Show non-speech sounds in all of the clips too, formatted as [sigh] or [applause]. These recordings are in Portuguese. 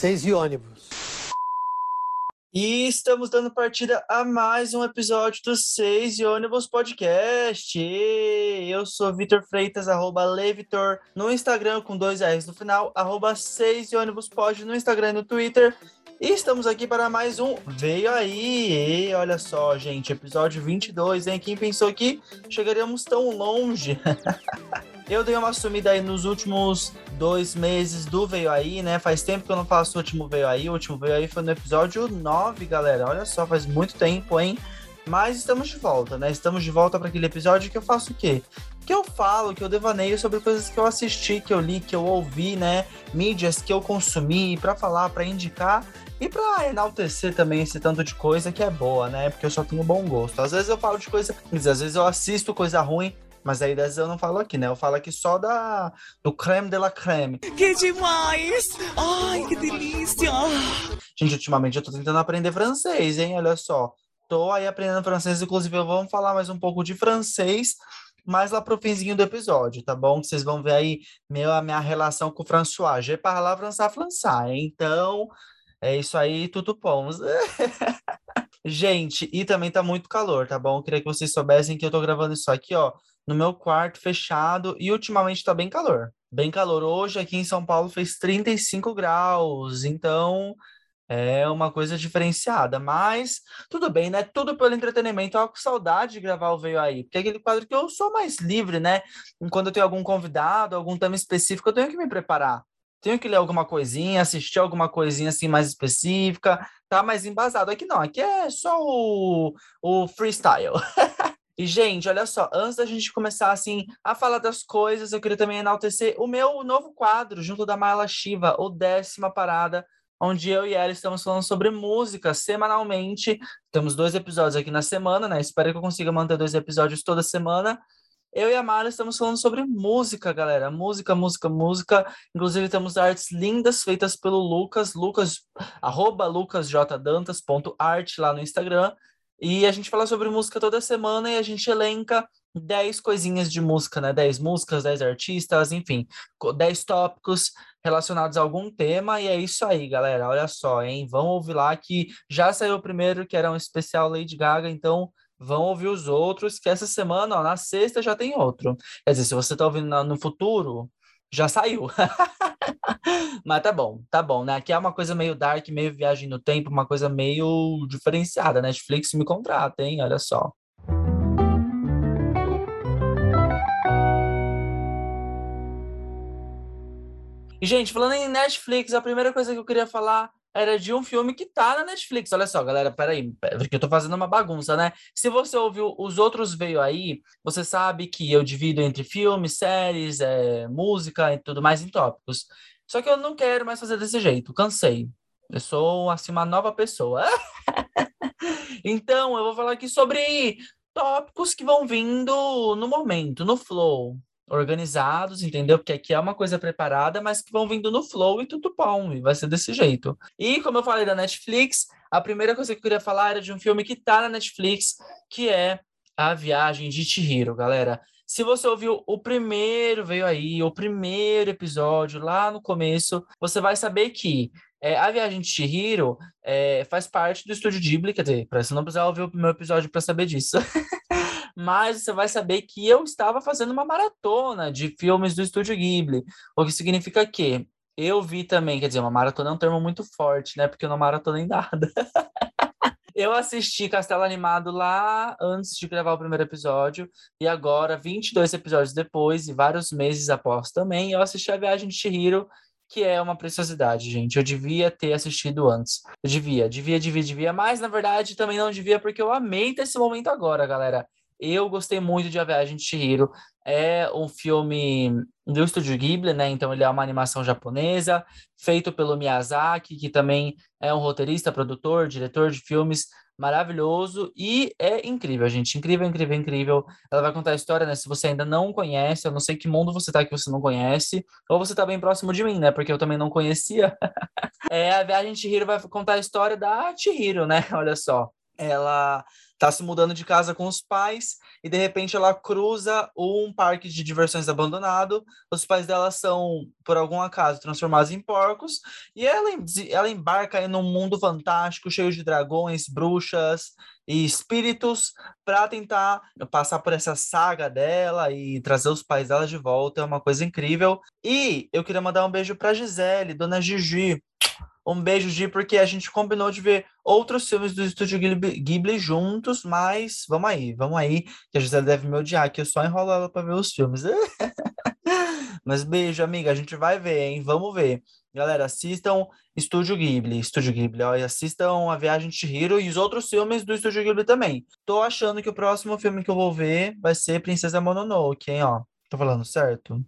Seis e ônibus. E estamos dando partida a mais um episódio do Seis e Ônibus Podcast. Eu sou Vitor Freitas, arroba Levitor, no Instagram com dois R's no final, arroba Seis e Ônibus Pod no Instagram e no Twitter. E estamos aqui para mais um Veio Aí! E olha só, gente, episódio 22, hein? Quem pensou que chegaríamos tão longe? [laughs] Eu dei uma sumida aí nos últimos dois meses do Veio Aí, né? Faz tempo que eu não faço o último Veio Aí. O último Veio Aí foi no episódio 9, galera. Olha só, faz muito tempo, hein? Mas estamos de volta, né? Estamos de volta para aquele episódio que eu faço o quê? Que eu falo, que eu devaneio sobre coisas que eu assisti, que eu li, que eu ouvi, né? Mídias que eu consumi para falar, para indicar e para enaltecer também esse tanto de coisa que é boa, né? Porque eu só tenho bom gosto. Às vezes eu falo de coisa, às vezes eu assisto coisa ruim, mas aí dessas eu não falo aqui, né? Eu falo aqui só da do creme de la creme. Que demais! Ai, que delícia! Gente, ultimamente eu tô tentando aprender francês, hein? Olha só. Tô aí aprendendo francês, inclusive eu vou falar mais um pouco de francês mais lá pro finzinho do episódio, tá bom? Vocês vão ver aí meu, a minha relação com o François. Je parle français français, então é isso aí, tudo bom. [laughs] Gente, e também tá muito calor, tá bom? Queria que vocês soubessem que eu tô gravando isso aqui, ó, no meu quarto fechado e ultimamente tá bem calor. Bem calor. Hoje aqui em São Paulo fez 35 graus, então é uma coisa diferenciada, mas tudo bem, né? Tudo pelo entretenimento. Eu com saudade de gravar o Veio Aí, porque é aquele quadro que eu sou mais livre, né? Quando eu tenho algum convidado, algum tema específico, eu tenho que me preparar. Tenho que ler alguma coisinha, assistir alguma coisinha assim mais específica, tá mais embasado. Aqui não, aqui é só o, o freestyle. [laughs] E, gente, olha só, antes da gente começar, assim, a falar das coisas, eu queria também enaltecer o meu novo quadro, junto da Mala Shiva, o Décima Parada, onde eu e ela estamos falando sobre música semanalmente. Temos dois episódios aqui na semana, né? Espero que eu consiga manter dois episódios toda semana. Eu e a Mara estamos falando sobre música, galera. Música, música, música. Inclusive, temos artes lindas feitas pelo Lucas, Lucas, arroba lucasjdantas.art lá no Instagram. E a gente fala sobre música toda semana e a gente elenca 10 coisinhas de música, né? 10 músicas, 10 artistas, enfim, 10 tópicos relacionados a algum tema. E é isso aí, galera. Olha só, hein? Vão ouvir lá que já saiu o primeiro, que era um especial Lady Gaga, então vão ouvir os outros, que essa semana, ó, na sexta já tem outro. Quer dizer, se você tá ouvindo no futuro, já saiu. [laughs] Mas tá bom, tá bom, né? Aqui é uma coisa meio dark, meio viagem no tempo, uma coisa meio diferenciada. Netflix me contrata, hein? Olha só. E, gente, falando em Netflix, a primeira coisa que eu queria falar era de um filme que tá na Netflix. Olha só, galera, peraí, porque eu tô fazendo uma bagunça, né? Se você ouviu os outros veio aí, você sabe que eu divido entre filmes, séries, é, música e tudo mais em tópicos. Só que eu não quero mais fazer desse jeito, cansei. Eu sou, assim, uma nova pessoa. [laughs] então, eu vou falar aqui sobre tópicos que vão vindo no momento, no flow organizados, entendeu? Porque aqui é uma coisa preparada, mas que vão vindo no flow e tudo bom, e vai ser desse jeito. E como eu falei da Netflix, a primeira coisa que eu queria falar era de um filme que tá na Netflix, que é A Viagem de Chihiro, galera. Se você ouviu o primeiro, veio aí, o primeiro episódio lá no começo, você vai saber que é, a Viagem de Chihiro é, faz parte do Estúdio Ghibli, quer dizer, você não precisar ouvir o meu episódio para saber disso. [laughs] mas você vai saber que eu estava fazendo uma maratona de filmes do Estúdio Ghibli, o que significa que eu vi também, quer dizer, uma maratona é um termo muito forte, né? Porque eu não maratonei nada. [laughs] eu assisti Castelo Animado lá antes de gravar o primeiro episódio, e agora, 22 episódios depois, e vários meses após também, eu assisti A Viagem de Chihiro, que é uma preciosidade, gente. Eu devia ter assistido antes. Eu devia, devia, devia, devia, mas na verdade também não devia, porque eu amei ter esse momento agora, galera. Eu gostei muito de A Viagem de Chihiro. É um filme do Estúdio Ghibli, né? Então ele é uma animação japonesa, feito pelo Miyazaki, que também é um roteirista, produtor, diretor de filmes maravilhoso e é incrível, gente. Incrível, incrível, incrível. Ela vai contar a história, né? Se você ainda não conhece, eu não sei que mundo você tá que você não conhece, ou você tá bem próximo de mim, né? Porque eu também não conhecia. [laughs] é, a Viagem de Chihiro vai contar a história da Chihiro, né? [laughs] Olha só. Ela tá se mudando de casa com os pais e de repente ela cruza um parque de diversões abandonado. Os pais dela são, por algum acaso, transformados em porcos e ela, ela embarca em um mundo fantástico, cheio de dragões, bruxas e espíritos para tentar passar por essa saga dela e trazer os pais dela de volta. É uma coisa incrível. E eu queria mandar um beijo para Gisele, dona Gigi, um beijo, Gi, porque a gente combinou de ver outros filmes do Estúdio Ghibli, juntos, mas vamos aí, vamos aí, que a Gisele deve me odiar, que eu só enrolo ela para ver os filmes. [laughs] mas beijo, amiga, a gente vai ver, hein? Vamos ver. Galera, assistam Estúdio Ghibli, Estúdio Ghibli, ó, e assistam A Viagem de Chihiro e os outros filmes do Estúdio Ghibli também. Tô achando que o próximo filme que eu vou ver vai ser Princesa Mononoke, hein, ó. Tô falando certo?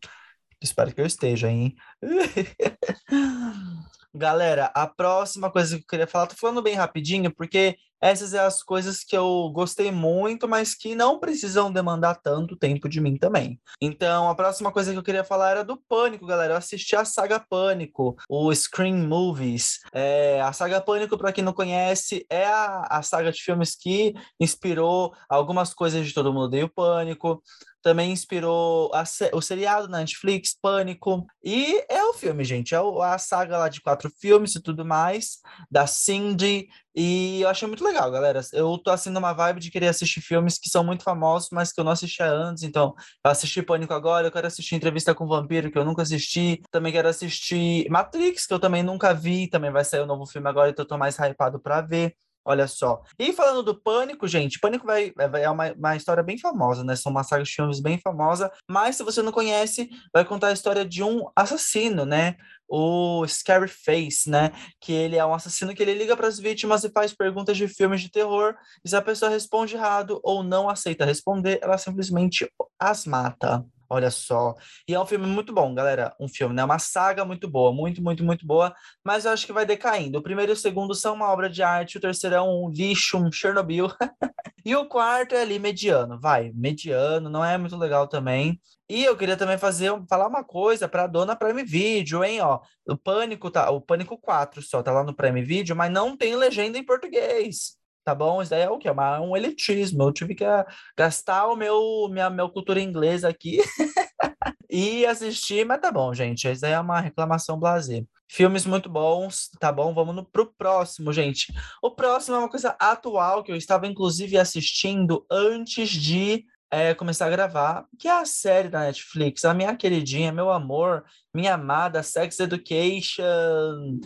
Espero que eu esteja, hein? [laughs] Galera, a próxima coisa que eu queria falar, tô falando bem rapidinho, porque essas são as coisas que eu gostei muito, mas que não precisam demandar tanto tempo de mim também. Então, a próxima coisa que eu queria falar era do Pânico, galera. Eu assisti a saga Pânico, o Scream Movies. É, a saga Pânico, para quem não conhece, é a, a saga de filmes que inspirou algumas coisas de Todo Mundo Odeia o Pânico também inspirou o seriado na Netflix, Pânico. E é o filme, gente. É a saga lá de quatro filmes e tudo mais, da Cindy. E eu achei muito legal, galera. Eu tô assim numa vibe de querer assistir filmes que são muito famosos, mas que eu não assistia antes. Então, eu assisti Pânico agora, eu quero assistir Entrevista com o Vampiro, que eu nunca assisti. Também quero assistir Matrix, que eu também nunca vi. Também vai sair o um novo filme agora, então eu tô mais hypado pra ver. Olha só. E falando do Pânico, gente, Pânico vai, vai é uma, uma história bem famosa, né? São uma saga de filmes bem famosa, mas se você não conhece, vai contar a história de um assassino, né? O Scary Face, né? Que ele é um assassino que ele liga para as vítimas e faz perguntas de filmes de terror. E se a pessoa responde errado ou não aceita responder, ela simplesmente as mata. Olha só. E é um filme muito bom, galera. Um filme, né? Uma saga muito boa, muito, muito, muito boa. Mas eu acho que vai decaindo. O primeiro e o segundo são uma obra de arte, o terceiro é um lixo, um Chernobyl. [laughs] e o quarto é ali mediano, vai, mediano, não é muito legal também. E eu queria também fazer, falar uma coisa para a dona Prime Video, hein, ó. O Pânico tá, o Pânico 4 só tá lá no Prime Video, mas não tem legenda em português tá bom? Isso daí é o quê? É um elitismo. Eu tive que ah, gastar o meu minha, minha cultura inglesa aqui [laughs] e assistir, mas tá bom, gente. Isso daí é uma reclamação blazer. Filmes muito bons, tá bom? Vamos no, pro próximo, gente. O próximo é uma coisa atual que eu estava, inclusive, assistindo antes de é, começar a gravar, que é a série da Netflix, a minha queridinha, meu amor, minha amada Sex Education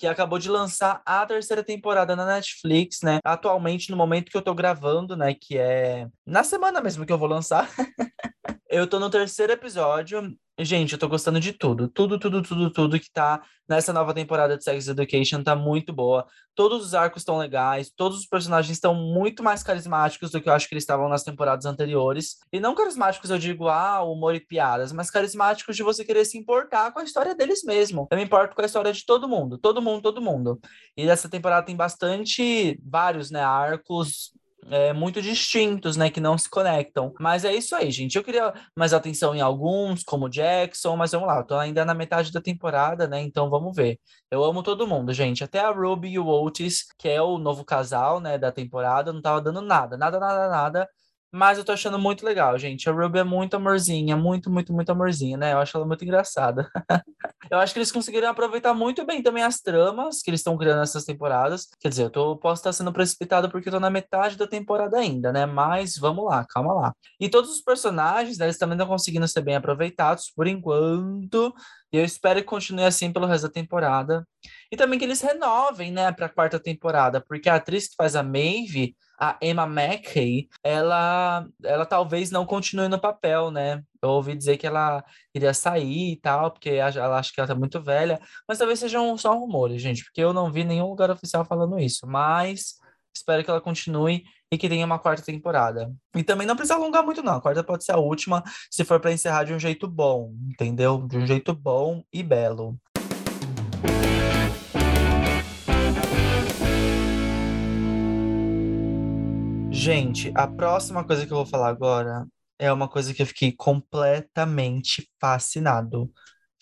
que acabou de lançar a terceira temporada na Netflix, né? Atualmente, no momento que eu tô gravando, né? Que é na semana mesmo que eu vou lançar. [laughs] eu tô no terceiro episódio. Gente, eu tô gostando de tudo. Tudo, tudo, tudo, tudo que tá nessa nova temporada de Sex Education tá muito boa. Todos os arcos estão legais, todos os personagens estão muito mais carismáticos do que eu acho que eles estavam nas temporadas anteriores. E não carismáticos, eu digo, ah, humor e piadas, mas carismáticos de você querer se importar com a história deles mesmo. Eu me importo com a história de todo mundo, todo mundo, todo mundo. E essa temporada tem bastante, vários, né, arcos é, muito distintos, né, que não se conectam. Mas é isso aí, gente. Eu queria mais atenção em alguns, como Jackson, mas vamos lá, eu tô ainda na metade da temporada, né, então vamos ver. Eu amo todo mundo, gente. Até a Ruby e o Otis, que é o novo casal, né, da temporada, não tava dando nada, nada, nada, nada. Mas eu tô achando muito legal, gente. A Ruby é muito amorzinha, muito, muito, muito amorzinha, né? Eu acho ela muito engraçada. [laughs] eu acho que eles conseguiram aproveitar muito bem também as tramas que eles estão criando nessas temporadas. Quer dizer, eu tô, posso estar sendo precipitado porque eu tô na metade da temporada ainda, né? Mas vamos lá, calma lá. E todos os personagens, né, eles também estão conseguindo ser bem aproveitados por enquanto. E eu espero que continue assim pelo resto da temporada. E também que eles renovem, né, pra quarta temporada, porque a atriz que faz a Maeve a Emma Mackey, ela, ela talvez não continue no papel, né? Eu ouvi dizer que ela iria sair e tal, porque ela acha que ela tá muito velha, mas talvez sejam só rumores, gente, porque eu não vi nenhum lugar oficial falando isso, mas espero que ela continue e que tenha uma quarta temporada. E também não precisa alongar muito, não. A quarta pode ser a última, se for para encerrar de um jeito bom, entendeu? De um jeito bom e belo. Gente, a próxima coisa que eu vou falar agora é uma coisa que eu fiquei completamente fascinado.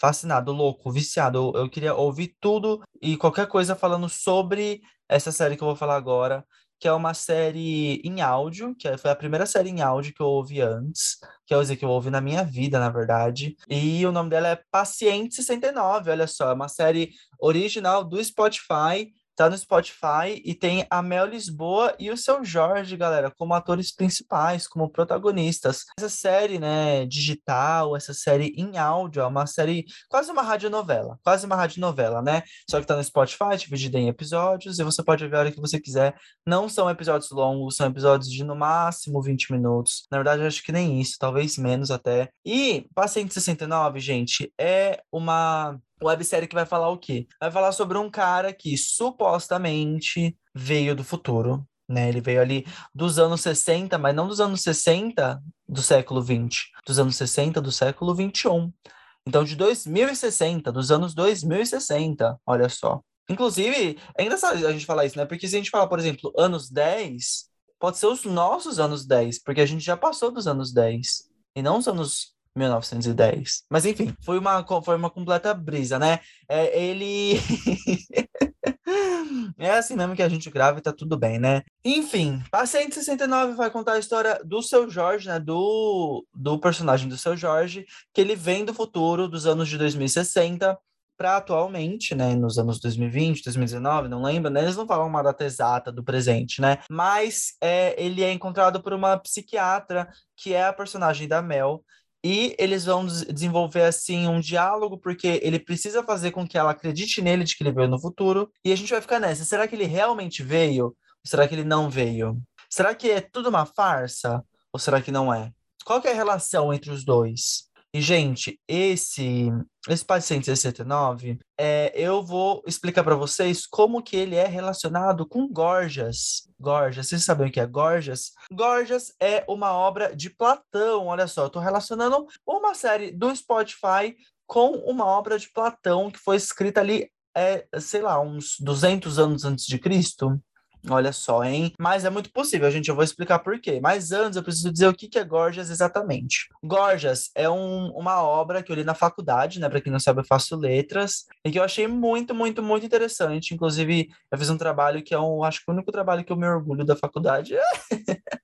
Fascinado, louco, viciado. Eu, eu queria ouvir tudo e qualquer coisa falando sobre essa série que eu vou falar agora, que é uma série em áudio, que foi a primeira série em áudio que eu ouvi antes, que eu que eu ouvi na minha vida, na verdade. E o nome dela é Paciente 69, olha só, é uma série original do Spotify Tá no Spotify e tem a Mel Lisboa e o seu Jorge, galera, como atores principais, como protagonistas. Essa série, né, digital, essa série em áudio, é uma série quase uma radionovela, quase uma radionovela, né? Só que tá no Spotify, dividida em episódios, e você pode ver a hora que você quiser. Não são episódios longos, são episódios de no máximo 20 minutos. Na verdade, acho que nem isso, talvez menos até. E Paciente 69, gente, é uma websérie que vai falar o quê? Vai falar sobre um cara que supostamente veio do futuro, né? Ele veio ali dos anos 60, mas não dos anos 60 do século 20, dos anos 60 do século 21. Então, de 2060, dos anos 2060, olha só. Inclusive, é engraçado a gente falar isso, né? Porque se a gente falar, por exemplo, anos 10, pode ser os nossos anos 10, porque a gente já passou dos anos 10, e não os anos 1910. Mas enfim, foi uma, foi uma completa brisa, né? É, ele. [laughs] é assim mesmo que a gente grava e tá tudo bem, né? Enfim, Paciente 69 vai contar a história do seu Jorge, né? Do, do personagem do seu Jorge, que ele vem do futuro, dos anos de 2060 para atualmente, né, nos anos 2020, 2019, não lembro, né, eles não falam uma data exata do presente, né, mas é, ele é encontrado por uma psiquiatra que é a personagem da Mel, e eles vão desenvolver assim um diálogo porque ele precisa fazer com que ela acredite nele de que ele veio no futuro e a gente vai ficar nessa, será que ele realmente veio? Ou será que ele não veio? Será que é tudo uma farsa ou será que não é? Qual é a relação entre os dois? E, gente, esse, esse paciente 69, é, eu vou explicar para vocês como que ele é relacionado com Gorgias. Gorgias, vocês sabem o que é Gorgias? Gorgias é uma obra de Platão, olha só, eu estou relacionando uma série do Spotify com uma obra de Platão que foi escrita ali, é, sei lá, uns 200 anos antes de Cristo. Olha só, hein? Mas é muito possível, gente. Eu vou explicar por quê. Mas antes, eu preciso dizer o que é Gorgias exatamente. Gorgias é um, uma obra que eu li na faculdade, né? Para quem não sabe, eu faço letras, e que eu achei muito, muito, muito interessante. Inclusive, eu fiz um trabalho que é um, acho que o único trabalho que eu me orgulho da faculdade. [laughs]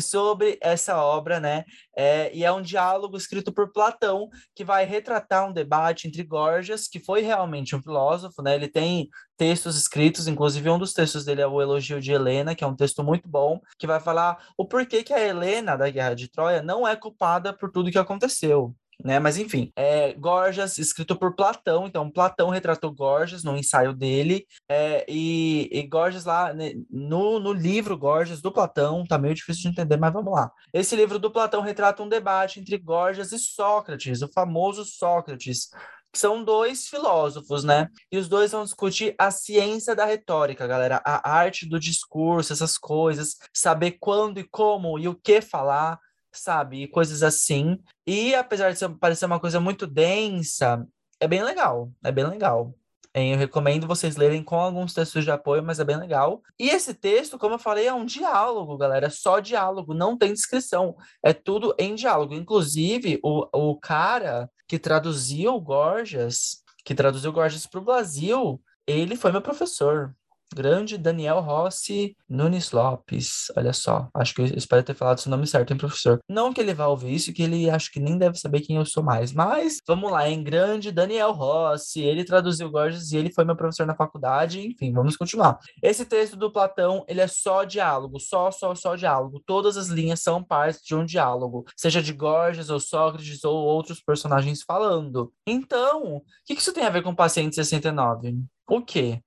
sobre essa obra, né? É, e é um diálogo escrito por Platão que vai retratar um debate entre Gorgias, que foi realmente um filósofo, né? Ele tem textos escritos, inclusive um dos textos dele é o Elogio de Helena, que é um texto muito bom, que vai falar o porquê que a Helena da Guerra de Troia não é culpada por tudo que aconteceu né? Mas enfim, é Gorgias, escrito por Platão, então Platão retratou Gorgias no ensaio dele, é, e, e Gorgias lá, né, no, no livro Gorgias do Platão, tá meio difícil de entender, mas vamos lá. Esse livro do Platão retrata um debate entre Gorgias e Sócrates, o famoso Sócrates, que são dois filósofos, né? E os dois vão discutir a ciência da retórica, galera, a arte do discurso, essas coisas, saber quando e como e o que falar, sabe? E coisas assim. E apesar de ser, parecer uma coisa muito densa, é bem legal. É bem legal. Eu recomendo vocês lerem com alguns textos de apoio, mas é bem legal. E esse texto, como eu falei, é um diálogo, galera. É só diálogo, não tem descrição. É tudo em diálogo. Inclusive, o, o cara que traduziu Gorgias, que traduziu Gorgias para o Brasil, ele foi meu professor. Grande Daniel Rossi Nunes Lopes. Olha só, acho que eu espero ter falado seu nome certo, hein, professor? Não que ele vá ouvir isso, que ele acho que nem deve saber quem eu sou mais. Mas vamos lá, em grande Daniel Rossi. Ele traduziu Gorgias e ele foi meu professor na faculdade. Enfim, vamos continuar. Esse texto do Platão, ele é só diálogo, só, só, só diálogo. Todas as linhas são partes de um diálogo, seja de Gorgias ou Sócrates ou outros personagens falando. Então, o que isso tem a ver com o paciente 69? O quê?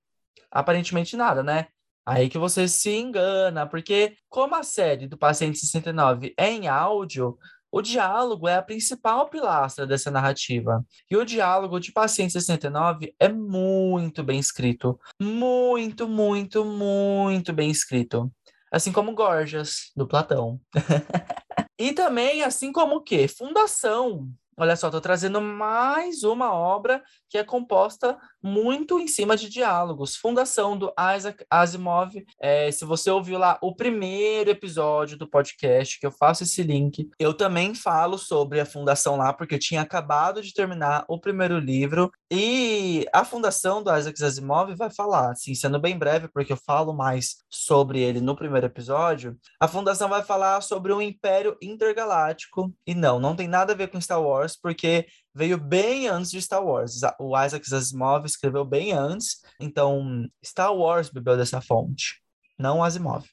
Aparentemente nada, né? Aí que você se engana, porque como a série do Paciente 69 é em áudio, o diálogo é a principal pilastra dessa narrativa. E o diálogo de Paciente 69 é muito bem escrito. Muito, muito, muito bem escrito. Assim como Gorgias, do Platão. [laughs] e também, assim como o quê? Fundação. Olha só, tô trazendo mais uma obra que é composta muito em cima de diálogos. Fundação do Isaac Asimov. É, se você ouviu lá o primeiro episódio do podcast, que eu faço esse link, eu também falo sobre a fundação lá, porque eu tinha acabado de terminar o primeiro livro. E a fundação do Isaac Asimov vai falar, assim, sendo bem breve, porque eu falo mais sobre ele no primeiro episódio. A fundação vai falar sobre um império intergaláctico. E não, não tem nada a ver com Star Wars, porque veio bem antes de Star Wars. O Isaac Asimov escreveu bem antes, então Star Wars bebeu dessa fonte, não Asimov.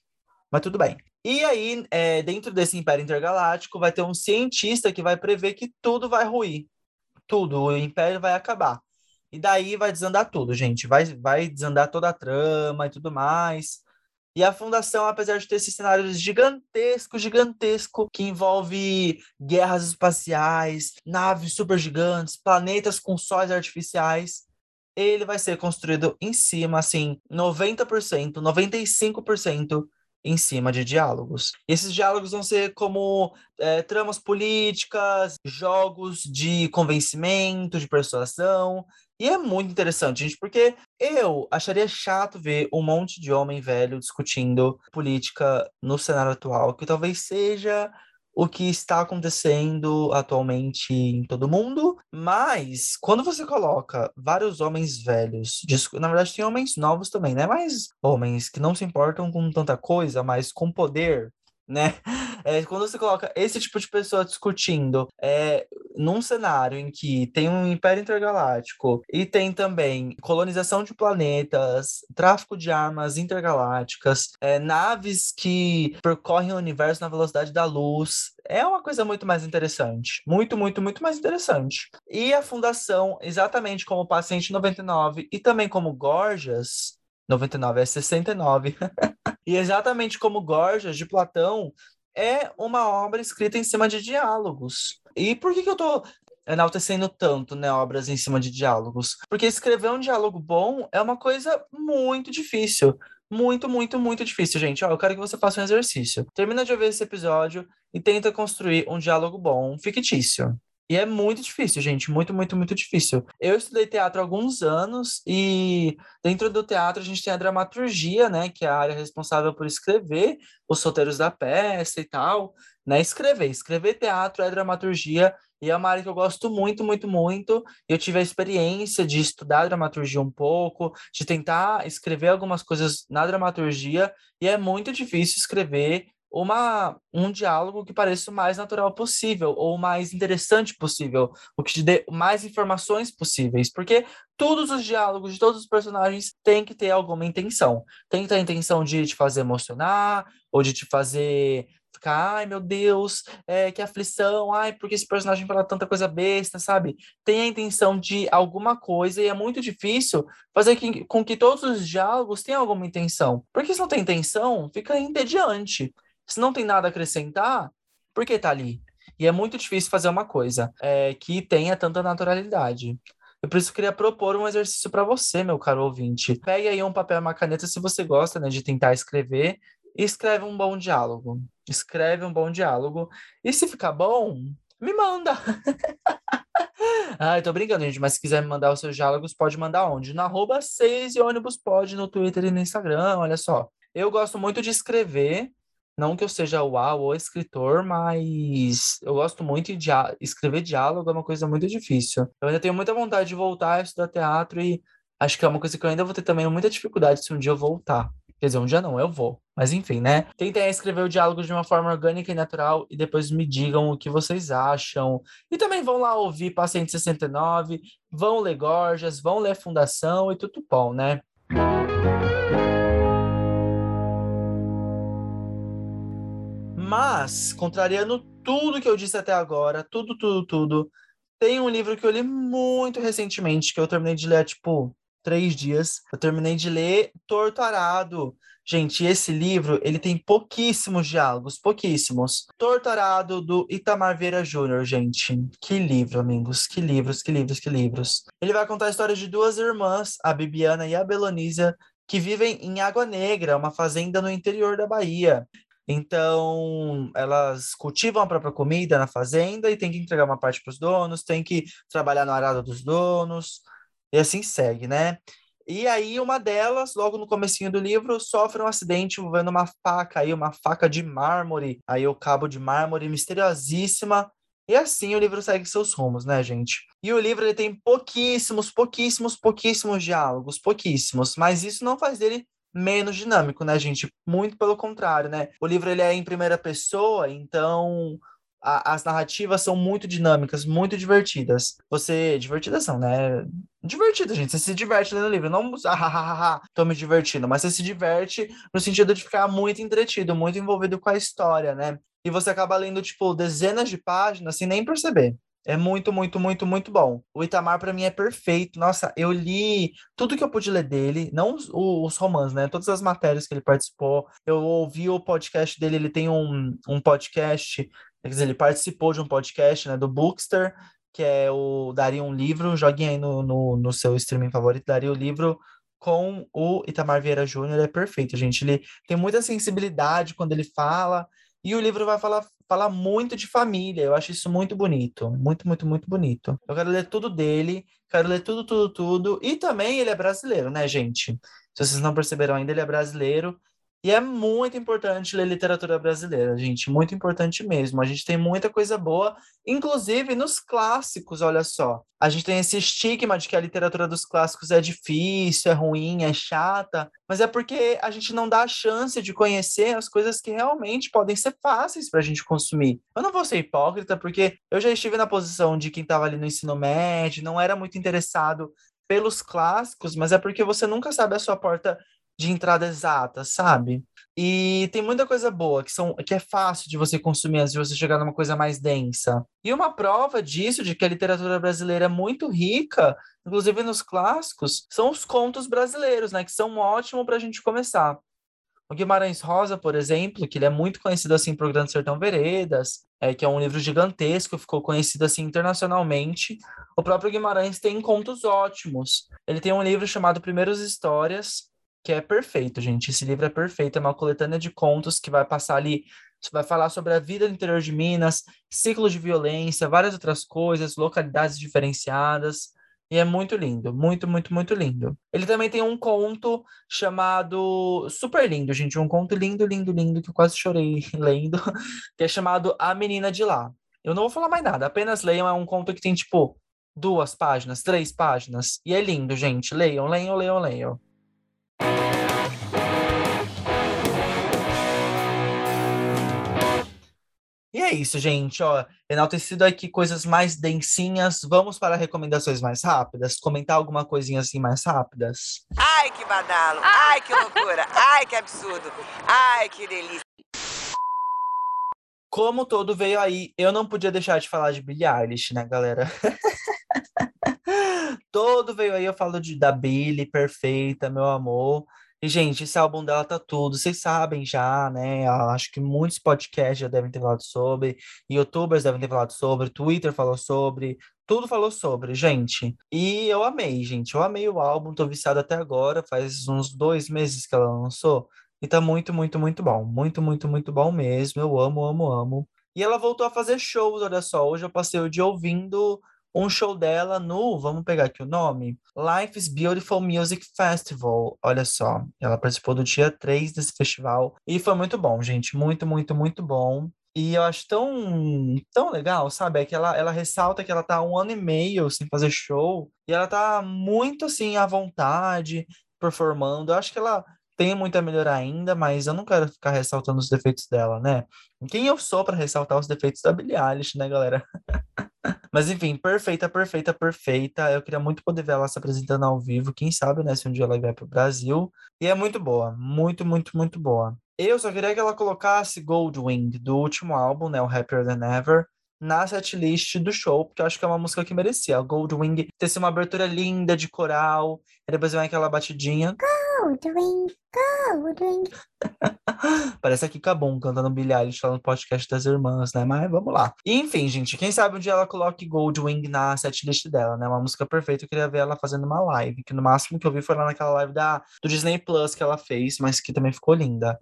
Mas tudo bem. E aí, é, dentro desse Império Intergaláctico, vai ter um cientista que vai prever que tudo vai ruir. Tudo, o Império vai acabar. E daí vai desandar tudo, gente. Vai, vai desandar toda a trama e tudo mais. E a fundação, apesar de ter esse cenário gigantesco, gigantesco, que envolve guerras espaciais, naves super gigantes, planetas com sóis artificiais, ele vai ser construído em cima, assim, 90%, 95% em cima de diálogos. Esses diálogos vão ser como é, tramas políticas, jogos de convencimento, de persuasão, e é muito interessante, gente, porque eu acharia chato ver um monte de homem velho discutindo política no cenário atual, que talvez seja o que está acontecendo atualmente em todo mundo, mas quando você coloca vários homens velhos, na verdade tem homens novos também, né? Mas homens que não se importam com tanta coisa, mas com poder, né? É, quando você coloca esse tipo de pessoa discutindo é, num cenário em que tem um império intergaláctico e tem também colonização de planetas, tráfico de armas intergalácticas, é, naves que percorrem o universo na velocidade da luz, é uma coisa muito mais interessante. Muito, muito, muito mais interessante. E a fundação, exatamente como o Paciente 99 e também como Gorgias, 99 é 69. [laughs] e exatamente como Gorgias, de Platão, é uma obra escrita em cima de diálogos. E por que, que eu tô enaltecendo tanto, né, obras em cima de diálogos? Porque escrever um diálogo bom é uma coisa muito difícil. Muito, muito, muito difícil, gente. Ó, eu quero que você faça um exercício. Termina de ouvir esse episódio e tenta construir um diálogo bom, fictício. E é muito difícil, gente, muito, muito, muito difícil. Eu estudei teatro há alguns anos e dentro do teatro a gente tem a dramaturgia, né, que é a área responsável por escrever os roteiros da peça e tal, né? Escrever, escrever teatro é dramaturgia e é uma área que eu gosto muito, muito, muito. Eu tive a experiência de estudar dramaturgia um pouco, de tentar escrever algumas coisas na dramaturgia, e é muito difícil escrever uma, um diálogo que pareça o mais natural possível, ou o mais interessante possível, o que te dê mais informações possíveis, porque todos os diálogos de todos os personagens têm que ter alguma intenção. Tem que ter a intenção de te fazer emocionar, ou de te fazer ficar, ai meu Deus, é, que aflição, ai, porque esse personagem fala tanta coisa besta, sabe? Tem a intenção de alguma coisa e é muito difícil fazer que, com que todos os diálogos tenham alguma intenção. Porque se não tem intenção, fica entediante. Se não tem nada a acrescentar, por que tá ali? E é muito difícil fazer uma coisa é, que tenha tanta naturalidade. Eu por isso queria propor um exercício para você, meu caro ouvinte. Pegue aí um papel e uma caneta se você gosta né, de tentar escrever e escreve um bom diálogo. Escreve um bom diálogo. E se ficar bom, me manda. [laughs] Ai, tô brincando, gente, mas se quiser me mandar os seus diálogos, pode mandar onde? Na arroba 6 e ônibus pode no Twitter e no Instagram, olha só. Eu gosto muito de escrever, não que eu seja uau ou escritor, mas eu gosto muito de escrever diálogo, é uma coisa muito difícil. Eu ainda tenho muita vontade de voltar a estudar teatro e acho que é uma coisa que eu ainda vou ter também muita dificuldade se um dia eu voltar. Quer dizer, um dia não, eu vou. Mas enfim, né? Tentem escrever o diálogo de uma forma orgânica e natural e depois me digam o que vocês acham. E também vão lá ouvir Paciente 69, vão ler Gorgias, vão ler Fundação e tudo bom, né? Mas, contrariando tudo que eu disse até agora, tudo, tudo, tudo, tem um livro que eu li muito recentemente, que eu terminei de ler, tipo, três dias. Eu terminei de ler Torturado. Gente, esse livro, ele tem pouquíssimos diálogos, pouquíssimos. Torturado, do Itamar Vieira Júnior, gente. Que livro, amigos. Que livros, que livros, que livros. Ele vai contar a história de duas irmãs, a Bibiana e a Belonísia, que vivem em Água Negra, uma fazenda no interior da Bahia. Então, elas cultivam a própria comida na fazenda e tem que entregar uma parte para os donos, tem que trabalhar no arado dos donos, e assim segue, né? E aí, uma delas, logo no comecinho do livro, sofre um acidente envolvendo uma faca aí, uma faca de mármore, aí o cabo de mármore misteriosíssima. E assim o livro segue seus rumos, né, gente? E o livro ele tem pouquíssimos, pouquíssimos, pouquíssimos diálogos, pouquíssimos, mas isso não faz dele menos dinâmico, né, gente? Muito pelo contrário, né? O livro ele é em primeira pessoa, então a, as narrativas são muito dinâmicas, muito divertidas. Você. Divertidas são, né? Divertida, gente. Você se diverte lendo o livro. Não, ah, tô me divertindo, mas você se diverte no sentido de ficar muito entretido, muito envolvido com a história, né? E você acaba lendo, tipo, dezenas de páginas sem nem perceber. É muito, muito, muito, muito bom. O Itamar, para mim, é perfeito. Nossa, eu li tudo que eu pude ler dele, não os, os romances, né? Todas as matérias que ele participou. Eu ouvi o podcast dele, ele tem um, um podcast Quer dizer, ele participou de um podcast, né, do Bookster, que é o Daria um Livro, joguem aí no, no, no seu streaming favorito, Daria o Livro com o Itamar Vieira Júnior, é perfeito, gente. Ele tem muita sensibilidade quando ele fala, e o livro vai falar, falar muito de família. Eu acho isso muito bonito. Muito, muito, muito bonito. Eu quero ler tudo dele, quero ler tudo, tudo, tudo. E também ele é brasileiro, né, gente? Se vocês não perceberam ainda, ele é brasileiro. E é muito importante ler literatura brasileira, gente, muito importante mesmo. A gente tem muita coisa boa, inclusive nos clássicos, olha só. A gente tem esse estigma de que a literatura dos clássicos é difícil, é ruim, é chata, mas é porque a gente não dá a chance de conhecer as coisas que realmente podem ser fáceis para a gente consumir. Eu não vou ser hipócrita, porque eu já estive na posição de quem estava ali no ensino médio, não era muito interessado pelos clássicos, mas é porque você nunca sabe a sua porta de entrada exata, sabe? E tem muita coisa boa que, são, que é fácil de você consumir antes de você chegar numa coisa mais densa. E uma prova disso, de que a literatura brasileira é muito rica, inclusive nos clássicos, são os contos brasileiros, né? Que são ótimos para a gente começar. O Guimarães Rosa, por exemplo, que ele é muito conhecido assim por Grande Sertão Veredas, é, que é um livro gigantesco, ficou conhecido assim internacionalmente. O próprio Guimarães tem contos ótimos. Ele tem um livro chamado Primeiras Histórias, que é perfeito, gente. Esse livro é perfeito, é uma coletânea de contos que vai passar ali, vai falar sobre a vida no interior de Minas, ciclos de violência, várias outras coisas, localidades diferenciadas. E é muito lindo, muito, muito, muito lindo. Ele também tem um conto chamado super lindo, gente, um conto lindo, lindo, lindo que eu quase chorei [laughs] lendo, que é chamado A Menina de Lá. Eu não vou falar mais nada, apenas leiam, é um conto que tem tipo duas páginas, três páginas, e é lindo, gente. Leiam, leiam, leiam, leiam. E é isso, gente. Ó, enaltecido aqui coisas mais densinhas. Vamos para recomendações mais rápidas? Comentar alguma coisinha assim mais rápidas? Ai, que badalo! Ai, que loucura! Ai, que absurdo! Ai, que delícia! Como todo veio aí, eu não podia deixar de falar de Billie Eilish, né, galera? [laughs] todo veio aí, eu falo de, da Billie, perfeita, meu amor. E, gente, esse álbum dela tá tudo, vocês sabem já, né? Acho que muitos podcasts já devem ter falado sobre, youtubers devem ter falado sobre, Twitter falou sobre, tudo falou sobre, gente. E eu amei, gente. Eu amei o álbum, tô viciado até agora, faz uns dois meses que ela lançou. E tá muito, muito, muito bom. Muito, muito, muito bom mesmo. Eu amo, amo, amo. E ela voltou a fazer shows, olha só. Hoje eu passei o dia ouvindo um show dela no, vamos pegar aqui o nome, Life is Beautiful Music Festival. Olha só, ela participou do dia 3 desse festival e foi muito bom, gente, muito, muito, muito bom. E eu acho tão, tão legal, sabe? É que ela, ela ressalta que ela tá um ano e meio sem fazer show e ela tá muito assim à vontade, performando. Eu acho que ela tem muito a melhorar ainda, mas eu não quero ficar ressaltando os defeitos dela, né? Quem eu sou para ressaltar os defeitos da Billie Eilish, né, galera? [laughs] Mas enfim, perfeita, perfeita, perfeita. Eu queria muito poder ver ela se apresentando ao vivo. Quem sabe, né, se um dia ela vier para o Brasil. E é muito boa, muito, muito, muito boa. Eu só queria que ela colocasse Goldwing, do último álbum, né, o Happier Than Ever, na setlist do show, porque eu acho que é uma música que merecia. Goldwing ter sido uma abertura linda de coral, e depois vem aquela batidinha. Goldwing, [laughs] Goldwing. Parece aqui Cabum cantando Billie Eilish lá no podcast das irmãs, né? Mas vamos lá. Enfim, gente, quem sabe um dia ela coloque Goldwing na setlist dela, né? Uma música perfeita. Eu queria ver ela fazendo uma live, que no máximo que eu vi foi lá naquela live da, do Disney Plus que ela fez, mas que também ficou linda.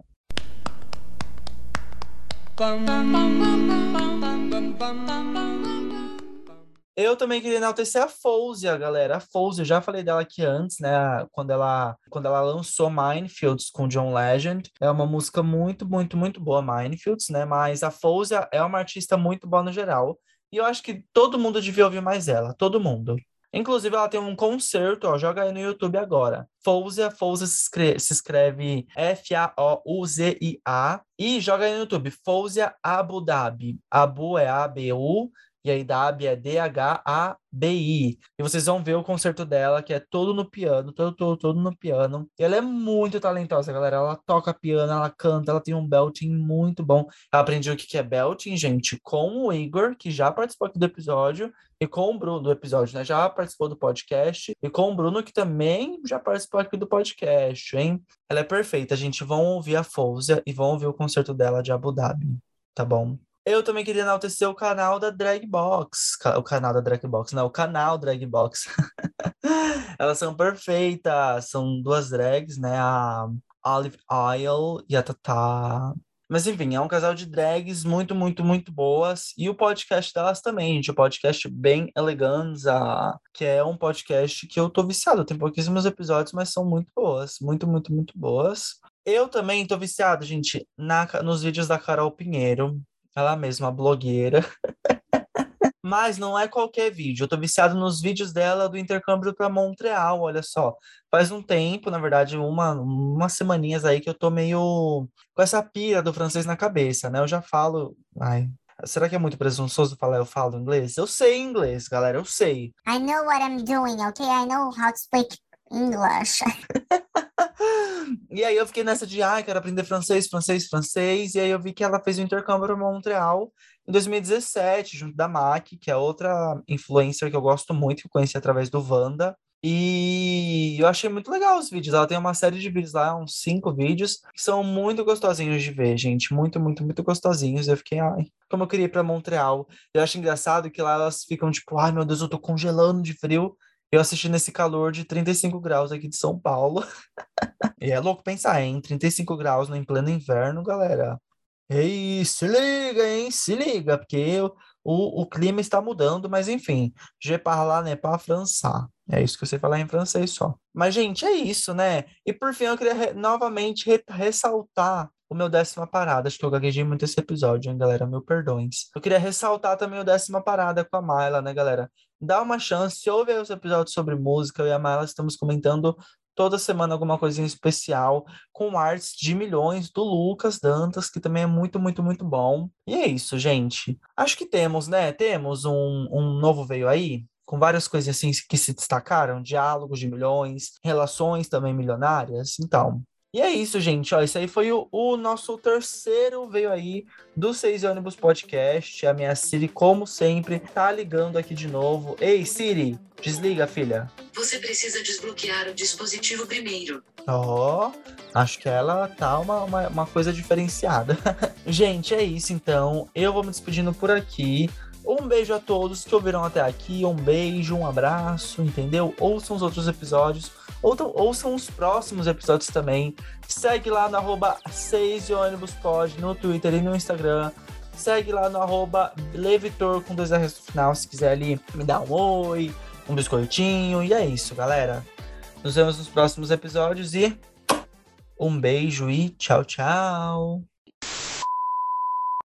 Eu também queria enaltecer a Fouzia, galera. A Fouzia, eu já falei dela aqui antes, né? Quando ela, quando ela lançou Minefields com John Legend. É uma música muito, muito, muito boa, Minefields, né? Mas a Fouzia é uma artista muito boa no geral. E eu acho que todo mundo devia ouvir mais ela, todo mundo. Inclusive, ela tem um concerto, ó, joga aí no YouTube agora. Fouzia, Fouzia se escreve, se escreve F-A-O-U-Z-I-A. E joga aí no YouTube, Fouzia Abu Dhabi. Abu é A-B-U, e aí Dhabi é D-H-A-B-I. E vocês vão ver o concerto dela, que é todo no piano, todo, todo, todo no piano. E ela é muito talentosa, galera. Ela toca piano, ela canta, ela tem um belting muito bom. Ela aprendeu o que é belting, gente, com o Igor, que já participou aqui do episódio, e com o Bruno do episódio, né? Já participou do podcast, e com o Bruno, que também já participou aqui do podcast, hein? Ela é perfeita, gente. Vão ouvir a Fouzia e vão ouvir o concerto dela de Abu Dhabi, tá bom? Eu também queria enaltecer o canal da Dragbox. O canal da Dragbox, não, o canal Dragbox. [laughs] Elas são perfeitas. São duas drags, né? A Olive Oil e a Tata. Mas enfim, é um casal de drags muito, muito, muito boas. E o podcast delas também, gente. O podcast Bem Eleganza, que é um podcast que eu tô viciado. Tem pouquíssimos episódios, mas são muito boas. Muito, muito, muito boas. Eu também tô viciado, gente, na, nos vídeos da Carol Pinheiro. Ela mesma, blogueira. [laughs] Mas não é qualquer vídeo. Eu tô viciado nos vídeos dela do intercâmbio para Montreal, olha só. Faz um tempo, na verdade, uma, umas semaninhas aí que eu tô meio com essa pira do francês na cabeça, né? Eu já falo. Ai, Será que é muito presunçoso falar eu falo inglês? Eu sei inglês, galera, eu sei. I know what I'm doing, okay? I know how to speak English. [laughs] e aí eu fiquei nessa de, ai, ah, quero aprender francês, francês, francês. E aí eu vi que ela fez o intercâmbio para Montreal em 2017, junto da MAC, que é outra influencer que eu gosto muito, que eu conheci através do Wanda. E eu achei muito legal os vídeos. Ela tem uma série de vídeos lá, uns cinco vídeos, que são muito gostosinhos de ver, gente. Muito, muito, muito gostosinhos. Eu fiquei, ai, como eu queria ir para Montreal. Eu acho engraçado que lá elas ficam tipo, ai meu Deus, eu tô congelando de frio. Eu assisti nesse calor de 35 graus aqui de São Paulo. [laughs] e é louco pensar, hein? 35 graus em pleno inverno, galera. Ei, se liga, hein? Se liga, porque o, o clima está mudando, mas enfim. Je parle né pas français. É isso que você falar em francês só. Mas, gente, é isso, né? E por fim, eu queria re novamente re ressaltar o meu décima parada. Acho que eu gaguejei muito esse episódio, hein, galera? Mil perdões. Eu queria ressaltar também o décima parada com a Mayla, né, galera? Dá uma chance, ouve os episódios sobre música, eu e a Mala estamos comentando toda semana alguma coisinha especial com artes de milhões do Lucas Dantas, que também é muito, muito, muito bom. E é isso, gente. Acho que temos, né? Temos um, um novo veio aí, com várias coisas assim que se destacaram, diálogos de milhões, relações também milionárias. Então, e é isso, gente. Ó, isso aí foi o, o nosso terceiro veio aí do Seis Ônibus Podcast. A minha Siri, como sempre, tá ligando aqui de novo. Ei, Siri, desliga, filha. Você precisa desbloquear o dispositivo primeiro. Ó, oh, acho que ela tá uma, uma, uma coisa diferenciada. [laughs] gente, é isso então. Eu vou me despedindo por aqui. Um beijo a todos que ouviram até aqui. Um beijo, um abraço, entendeu? Ouçam os outros episódios. Ouçam, ouçam os próximos episódios também. Segue lá no arroba 6 ônibus pode no Twitter e no Instagram. Segue lá no arroba Levitor com dois R's no final, se quiser ali me dar um oi, um biscoitinho. E é isso, galera. Nos vemos nos próximos episódios e um beijo e tchau, tchau.